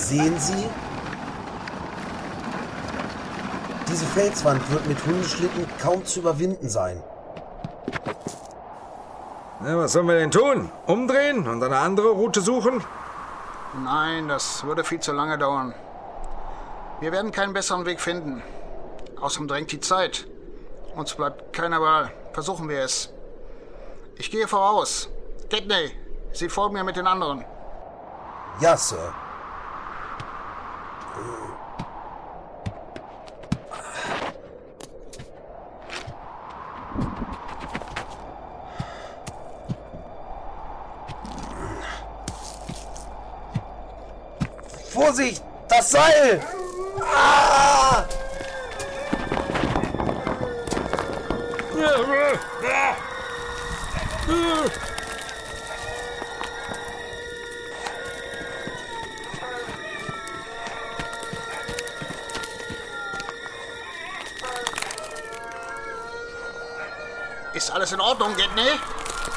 Sehen Sie? Diese Felswand wird mit Hundeschlitten kaum zu überwinden sein. Na, was sollen wir denn tun? Umdrehen und eine andere Route suchen? Nein, das würde viel zu lange dauern. Wir werden keinen besseren Weg finden. Außerdem drängt die Zeit. Uns bleibt keine Wahl. Versuchen wir es. Ich gehe voraus. Gedney, Sie folgen mir mit den anderen. Ja, Sir. Vorsicht! Das Seil! Ah! Ist alles in Ordnung, Gedney?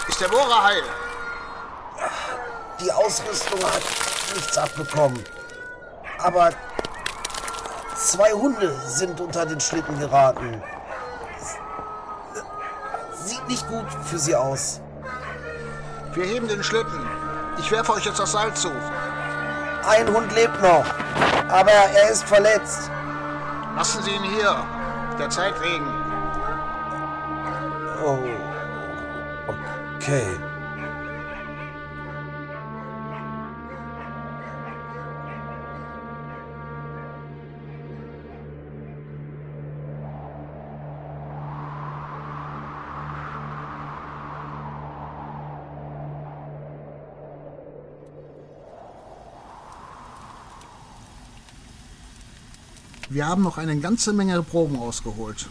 Ist der Bohrer heil? Die Ausrüstung hat nichts abbekommen. Aber zwei Hunde sind unter den Schlitten geraten. Sieht nicht gut für sie aus. Wir heben den Schlitten. Ich werfe euch jetzt das Seil zu. Ein Hund lebt noch, aber er ist verletzt. Lassen Sie ihn hier. Der Zeit wegen. Oh. Okay. Wir haben noch eine ganze Menge Proben rausgeholt.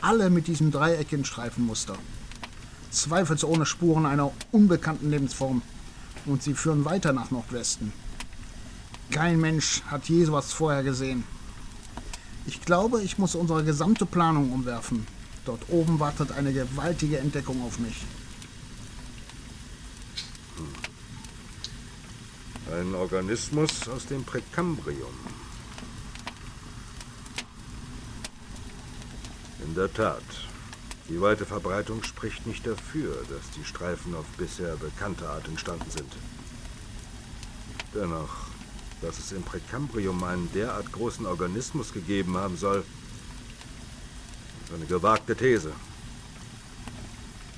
Alle mit diesem dreieckigen Streifenmuster. Zweifelsohne Spuren einer unbekannten Lebensform. Und sie führen weiter nach Nordwesten. Kein Mensch hat je sowas vorher gesehen. Ich glaube, ich muss unsere gesamte Planung umwerfen. Dort oben wartet eine gewaltige Entdeckung auf mich. Ein Organismus aus dem Präkambrium. In der Tat. Die weite Verbreitung spricht nicht dafür, dass die Streifen auf bisher bekannte Art entstanden sind. Dennoch, dass es im Präkambrium einen derart großen Organismus gegeben haben soll, ist eine gewagte These.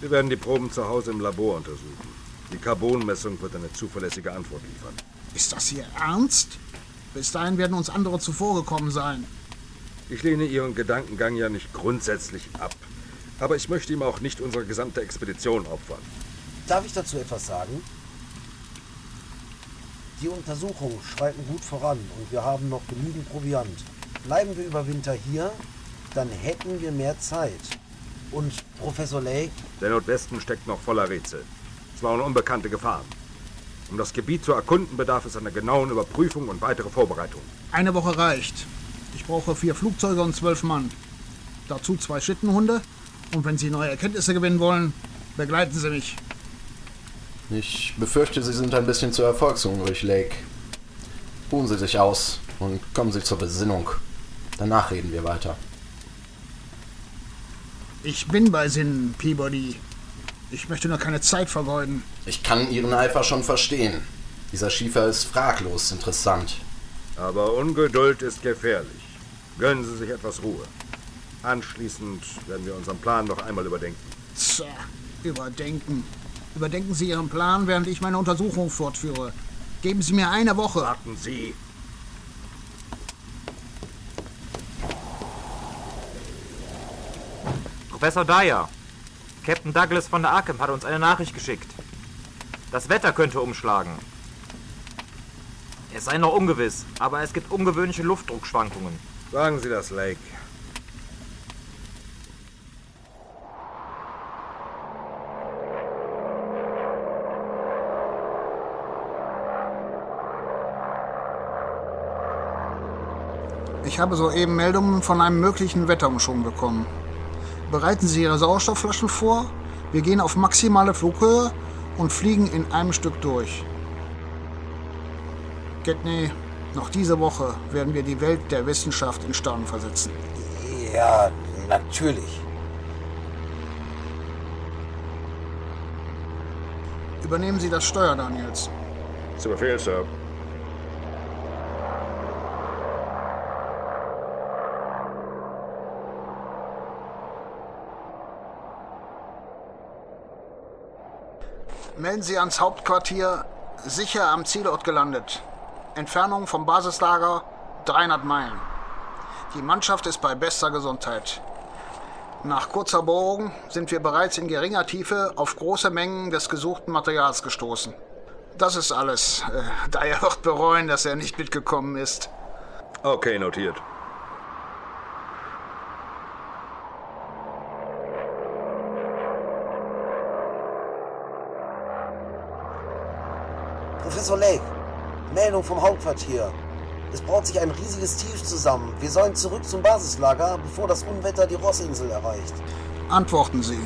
Wir werden die Proben zu Hause im Labor untersuchen. Die Carbonmessung wird eine zuverlässige Antwort liefern. Ist das Ihr Ernst? Bis dahin werden uns andere zuvorgekommen sein. Ich lehne Ihren Gedankengang ja nicht grundsätzlich ab. Aber ich möchte ihm auch nicht unsere gesamte Expedition opfern. Darf ich dazu etwas sagen? Die Untersuchungen schreiten gut voran und wir haben noch genügend Proviant. Bleiben wir über Winter hier, dann hätten wir mehr Zeit. Und Professor Lake, Der Nordwesten steckt noch voller Rätsel. Es waren unbekannte Gefahren. Um das Gebiet zu erkunden, bedarf es einer genauen Überprüfung und weitere Vorbereitungen. Eine Woche reicht. Ich brauche vier Flugzeuge und zwölf Mann. Dazu zwei Schittenhunde. Und wenn Sie neue Erkenntnisse gewinnen wollen, begleiten Sie mich. Ich befürchte, Sie sind ein bisschen zu erfolgshungrig, Lake. Ruhen Sie sich aus und kommen Sie zur Besinnung. Danach reden wir weiter. Ich bin bei Sinnen, Peabody. Ich möchte nur keine Zeit vergeuden. Ich kann Ihren Eifer schon verstehen. Dieser Schiefer ist fraglos interessant. Aber Ungeduld ist gefährlich. Gönnen Sie sich etwas Ruhe. Anschließend werden wir unseren Plan noch einmal überdenken. Tja, überdenken. Überdenken Sie Ihren Plan, während ich meine Untersuchung fortführe. Geben Sie mir eine Woche. Warten Sie. Professor Dyer, Captain Douglas von der Arkham hat uns eine Nachricht geschickt. Das Wetter könnte umschlagen. Es sei noch ungewiss, aber es gibt ungewöhnliche Luftdruckschwankungen. Sagen Sie das, Lake. Ich habe soeben Meldungen von einem möglichen Wetterumschwung bekommen. Bereiten Sie Ihre Sauerstoffflaschen vor. Wir gehen auf maximale Flughöhe und fliegen in einem Stück durch. Gedney, Noch diese Woche werden wir die Welt der Wissenschaft in Staunen versetzen. Ja, natürlich. Übernehmen Sie das Steuer, Daniels. Zu Befehl, Sir. Melden Sie ans Hauptquartier, sicher am Zielort gelandet. Entfernung vom Basislager 300 Meilen. Die Mannschaft ist bei bester Gesundheit. Nach kurzer Bohrung sind wir bereits in geringer Tiefe auf große Mengen des gesuchten Materials gestoßen. Das ist alles. Äh, Dyer wird bereuen, dass er nicht mitgekommen ist. Okay, notiert. Professor Lake, Meldung vom Hauptquartier. Es braut sich ein riesiges Tief zusammen. Wir sollen zurück zum Basislager, bevor das Unwetter die Rossinsel erreicht. Antworten Sie.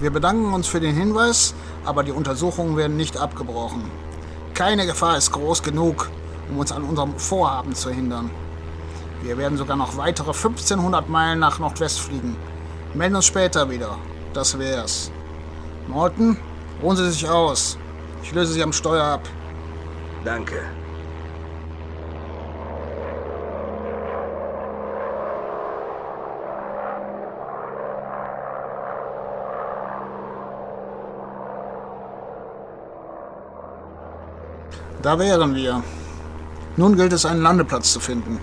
Wir bedanken uns für den Hinweis, aber die Untersuchungen werden nicht abgebrochen. Keine Gefahr ist groß genug, um uns an unserem Vorhaben zu hindern. Wir werden sogar noch weitere 1500 Meilen nach Nordwest fliegen. Melden uns später wieder. Das wär's. Morton, ruhen Sie sich aus. Ich löse Sie am Steuer ab. Danke. Da wären wir. Nun gilt es, einen Landeplatz zu finden.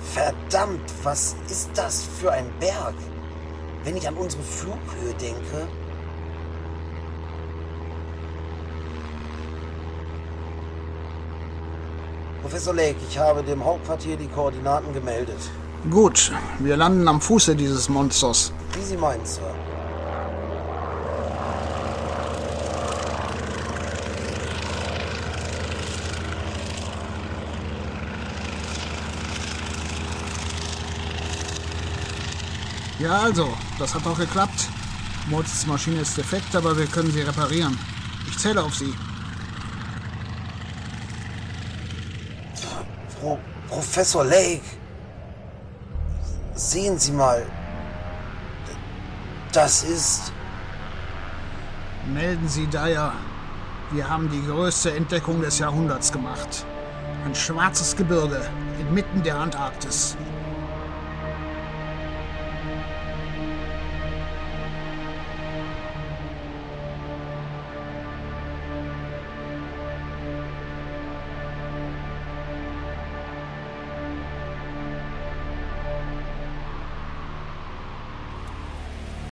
Verdammt, was ist das für ein Berg? Wenn ich an unsere Flughöhe denke. Professor Lake, ich habe dem Hauptquartier die Koordinaten gemeldet. Gut, wir landen am Fuße dieses Monsters. Wie Sie meinen, Sir. Ja, also, das hat doch geklappt. Mozes Maschine ist defekt, aber wir können sie reparieren. Ich zähle auf Sie. Pro Professor Lake. Sehen Sie mal. Das ist. Melden Sie Dyer. Wir haben die größte Entdeckung des Jahrhunderts gemacht. Ein schwarzes Gebirge inmitten der Antarktis.